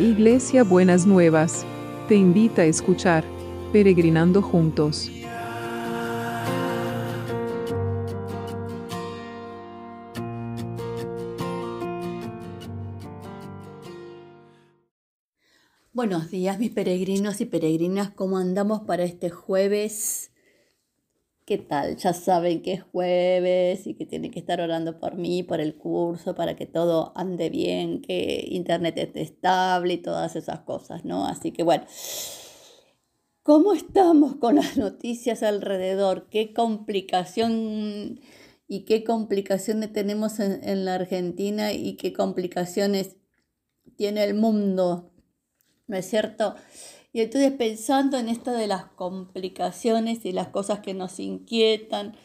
Iglesia Buenas Nuevas, te invita a escuchar Peregrinando Juntos. Buenos días mis peregrinos y peregrinas, ¿cómo andamos para este jueves? ¿Qué tal? Ya saben que es jueves y que tienen que estar orando por mí, por el curso, para que todo ande bien, que internet esté estable y todas esas cosas, ¿no? Así que bueno, ¿cómo estamos con las noticias alrededor? ¿Qué complicación y qué complicaciones tenemos en, en la Argentina y qué complicaciones tiene el mundo? ¿No es cierto? Y entonces pensando en esto de las complicaciones y las cosas que nos inquietan,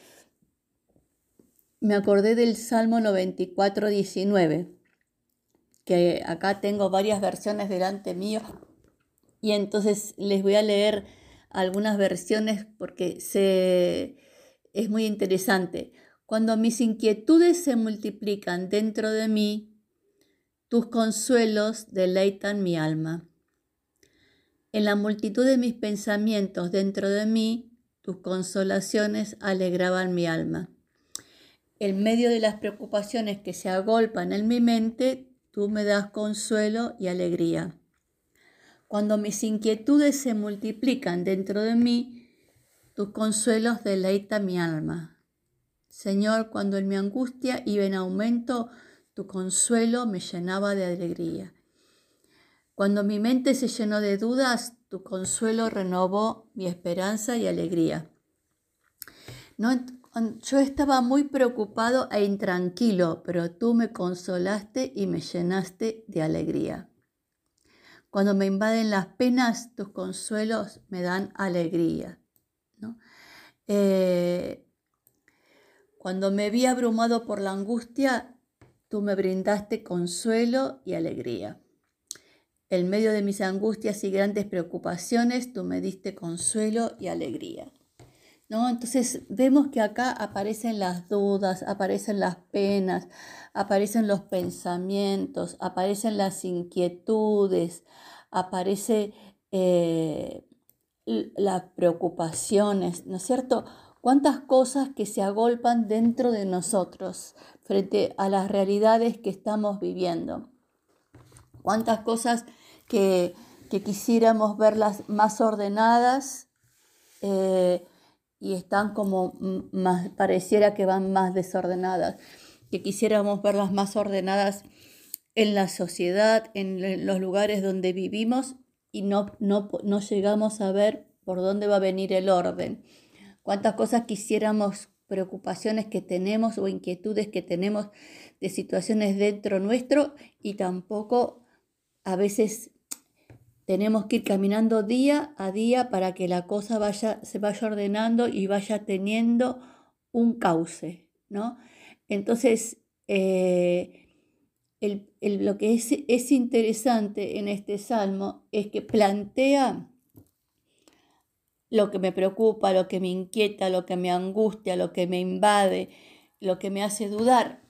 me acordé del Salmo 94, 19, que acá tengo varias versiones delante mío y entonces les voy a leer algunas versiones porque se, es muy interesante. Cuando mis inquietudes se multiplican dentro de mí, tus consuelos deleitan mi alma. En la multitud de mis pensamientos dentro de mí, tus consolaciones alegraban mi alma. En medio de las preocupaciones que se agolpan en mi mente, tú me das consuelo y alegría. Cuando mis inquietudes se multiplican dentro de mí, tus consuelos deleitan mi alma. Señor, cuando en mi angustia iba en aumento, tu consuelo me llenaba de alegría. Cuando mi mente se llenó de dudas, tu consuelo renovó mi esperanza y alegría. No, yo estaba muy preocupado e intranquilo, pero tú me consolaste y me llenaste de alegría. Cuando me invaden las penas, tus consuelos me dan alegría. Eh, cuando me vi abrumado por la angustia, tú me brindaste consuelo y alegría. En medio de mis angustias y grandes preocupaciones, tú me diste consuelo y alegría. ¿No? Entonces vemos que acá aparecen las dudas, aparecen las penas, aparecen los pensamientos, aparecen las inquietudes, aparecen eh, las preocupaciones, ¿no es cierto? Cuántas cosas que se agolpan dentro de nosotros frente a las realidades que estamos viviendo cuántas cosas que, quisiéramos verlas más ordenadas eh, y están como más, pareciera que van más desordenadas, que quisiéramos verlas más ordenadas en la sociedad, en los lugares donde vivimos y no, no, no llegamos a ver por dónde va a venir el orden. Cuántas cosas quisiéramos, preocupaciones que tenemos o inquietudes que tenemos de situaciones dentro nuestro y tampoco a veces tenemos que ir caminando día a día para que la cosa vaya, se vaya ordenando y vaya teniendo un cauce, ¿no? Entonces, eh, lo que es, es interesante en este salmo es que plantea lo que me preocupa, lo que me inquieta, lo que me angustia, lo que me invade, lo que me hace dudar.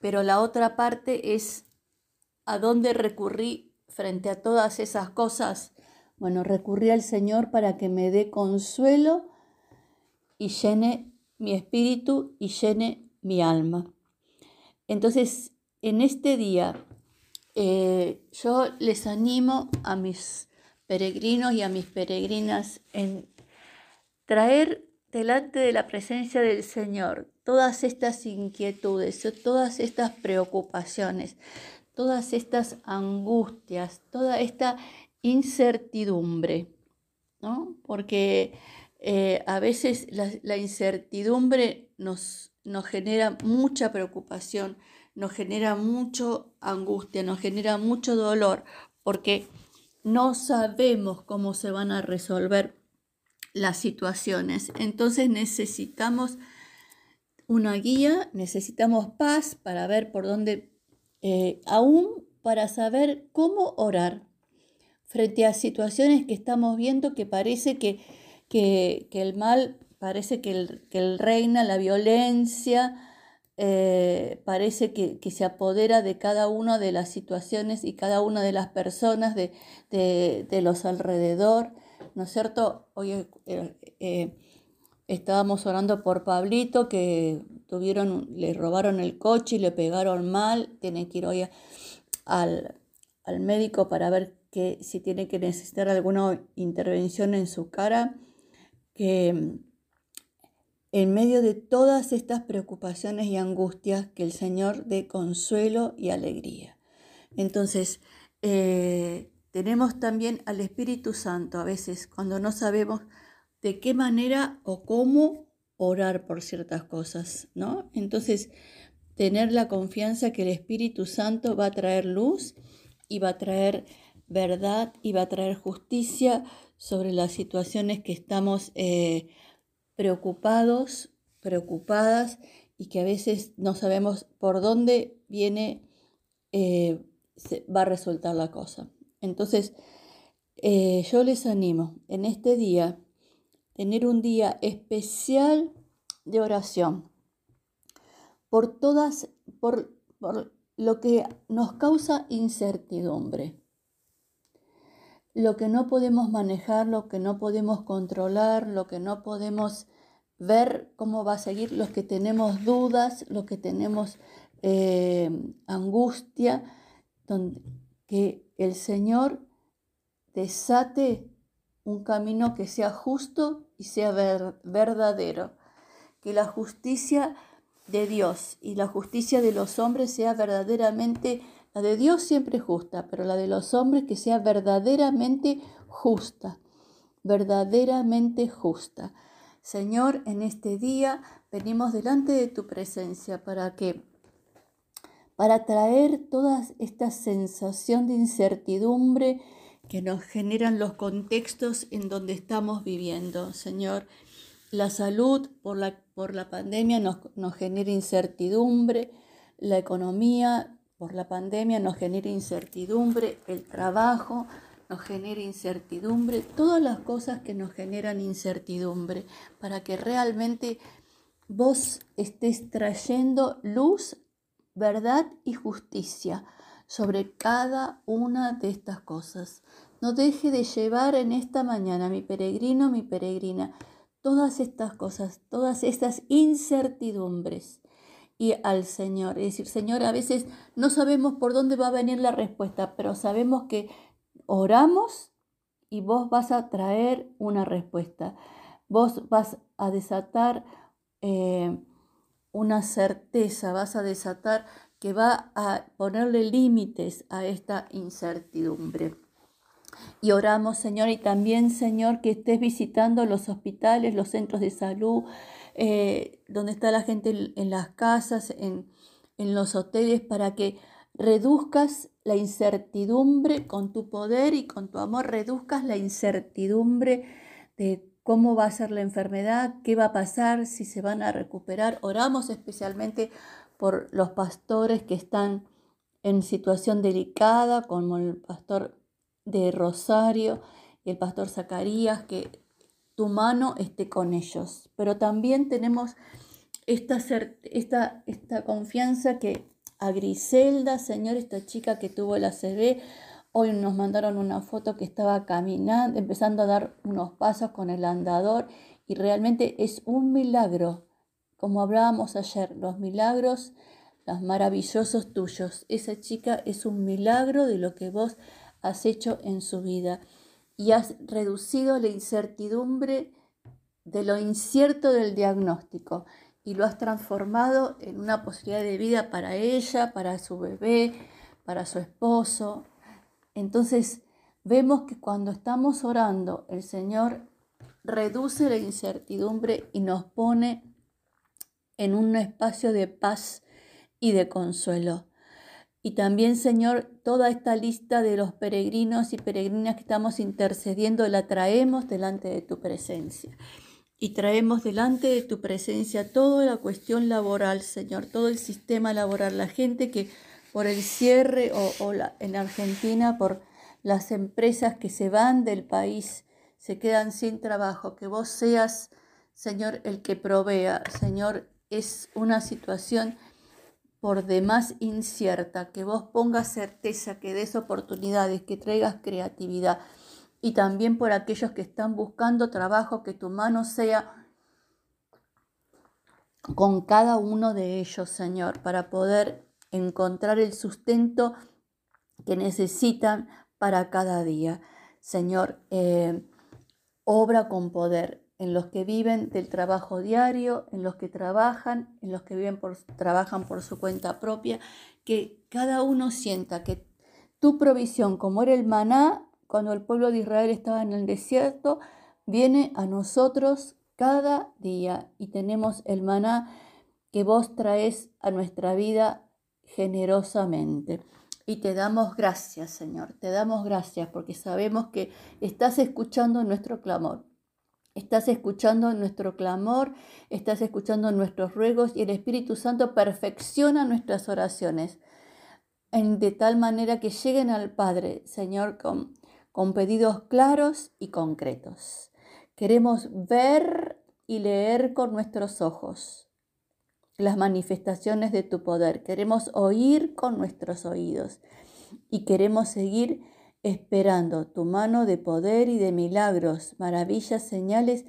Pero la otra parte es ¿A dónde recurrí frente a todas esas cosas? Bueno, recurrí al Señor para que me dé consuelo y llene mi espíritu y llene mi alma. Entonces, en este día, eh, yo les animo a mis peregrinos y a mis peregrinas en traer delante de la presencia del Señor todas estas inquietudes, todas estas preocupaciones, todas estas angustias, toda esta incertidumbre, ¿no? Porque eh, a veces la, incertidumbre nos, nos genera mucha preocupación, nos genera mucho angustia, nos genera mucho dolor, porque no sabemos cómo se van a resolver las situaciones. Entonces necesitamos una guía, necesitamos paz para ver por dónde eh, aún para saber cómo orar frente a situaciones que estamos viendo que parece que, que, el mal, parece que el, reina, la violencia, eh, parece que, se apodera de cada una de las situaciones y cada una de las personas de, los alrededor, ¿no es cierto? Hoy eh, estábamos orando por Pablito que tuvieron, le robaron el coche y le pegaron mal, tiene que ir hoy al, al médico para ver que si tiene que necesitar alguna intervención en su cara, que en medio de todas estas preocupaciones y angustias, que el Señor dé consuelo y alegría. Entonces, eh, tenemos también al Espíritu Santo a veces cuando no sabemos de qué manera o cómo orar por ciertas cosas, ¿no? Entonces, tener la confianza que el Espíritu Santo va a traer luz y va a traer verdad y va a traer justicia sobre las situaciones que estamos eh, preocupados, preocupadas y que a veces no sabemos por dónde viene, eh, va a resultar la cosa. Entonces, eh, yo les animo en este día, tener un día especial de oración por todas, por, por lo que nos causa incertidumbre. Lo que no podemos manejar, lo que no podemos controlar, lo que no podemos ver cómo va a seguir, los que tenemos dudas, los que tenemos eh, angustia, donde, que el Señor desate un camino que sea justo y sea verdadero, que la justicia de Dios y la justicia de los hombres sea verdaderamente la de Dios siempre justa, pero la de los hombres que sea verdaderamente justa, verdaderamente justa. Señor, en este día venimos delante de tu presencia para que para traer toda esta sensación de incertidumbre que nos generan los contextos en donde estamos viviendo. Señor, la salud por la, por la pandemia nos, nos genera incertidumbre, la economía por la pandemia nos genera incertidumbre, el trabajo nos genera incertidumbre, todas las cosas que nos generan incertidumbre, para que realmente vos estés trayendo luz, verdad y justicia sobre cada una de estas cosas. No deje de llevar en esta mañana, mi peregrino, mi peregrina, todas estas cosas, todas estas incertidumbres y al Señor. Es decir, Señor, a veces no sabemos por dónde va a venir la respuesta, pero sabemos que oramos y vos vas a traer una respuesta. Vos vas a desatar eh, una certeza, vas a desatar que va a ponerle límites a esta incertidumbre. Y oramos, Señor, y también, Señor, que estés visitando los hospitales, los centros de salud, eh, donde está la gente en, las casas, en, los hoteles, para que reduzcas la incertidumbre con tu poder y con tu amor, reduzcas la incertidumbre de cómo va a ser la enfermedad, qué va a pasar, si se van a recuperar. Oramos especialmente por los pastores que están en situación delicada, como el pastor de Rosario y el pastor Zacarías, que tu mano esté con ellos. Pero también tenemos esta, esta, esta confianza que a Griselda, Señor, esta chica que tuvo la ACV, hoy nos mandaron una foto que estaba caminando, empezando a dar unos pasos con el andador y realmente es un milagro, como hablábamos ayer, los milagros, los maravillosos tuyos. Esa chica es un milagro de lo que vos has hecho en su vida y has reducido la incertidumbre de lo incierto del diagnóstico y lo has transformado en una posibilidad de vida para ella, para su bebé, para su esposo. Entonces vemos que cuando estamos orando, el Señor reduce la incertidumbre y nos pone en un espacio de paz y de consuelo. Y también, Señor, toda esta lista de los peregrinos y peregrinas que estamos intercediendo, la traemos delante de tu presencia. Y traemos delante de tu presencia toda la cuestión laboral, Señor, todo el sistema laboral, la gente que por el cierre o, en Argentina, por las empresas que se van del país, se quedan sin trabajo, que vos seas, Señor, el que provea. Señor, es una situación por demás incierta, que vos pongas certeza, que des oportunidades, que traigas creatividad. Y también por aquellos que están buscando trabajo, que tu mano sea con cada uno de ellos, Señor, para poder encontrar el sustento que necesitan para cada día. Señor, eh, obra con poder en los que viven del trabajo diario, en los que trabajan, en los que viven por, trabajan por su cuenta propia, que cada uno sienta que tu provisión, como era el maná, cuando el pueblo de Israel estaba en el desierto, viene a nosotros cada día y tenemos el maná que vos traes a nuestra vida generosamente. Y te damos gracias, Señor, te damos gracias porque sabemos que estás escuchando nuestro clamor. Estás escuchando nuestro clamor, estás escuchando nuestros ruegos y el Espíritu Santo perfecciona nuestras oraciones en, de tal manera que lleguen al Padre, Señor, con, con pedidos claros y concretos. Queremos ver y leer con nuestros ojos las manifestaciones de tu poder. Queremos oír con nuestros oídos y queremos seguir esperando tu mano de poder y de milagros, maravillas, señales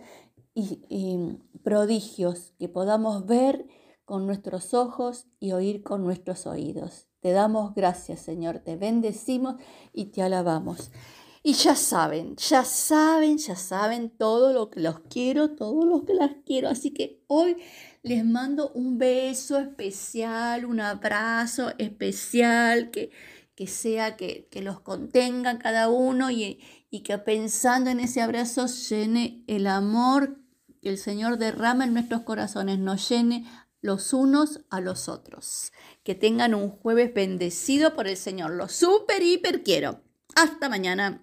y, prodigios que podamos ver con nuestros ojos y oír con nuestros oídos. Te damos gracias, Señor, te bendecimos y te alabamos. Y ya saben, ya saben, ya saben todo lo que los quiero, todo lo que las quiero. Así que hoy les mando un beso especial, un abrazo especial, que, que sea que, los contenga cada uno y, y que pensando en ese abrazo llene el amor que el Señor derrama en nuestros corazones, nos llene los unos a los otros. Que tengan un jueves bendecido por el Señor. Lo super, hiper quiero. Hasta mañana.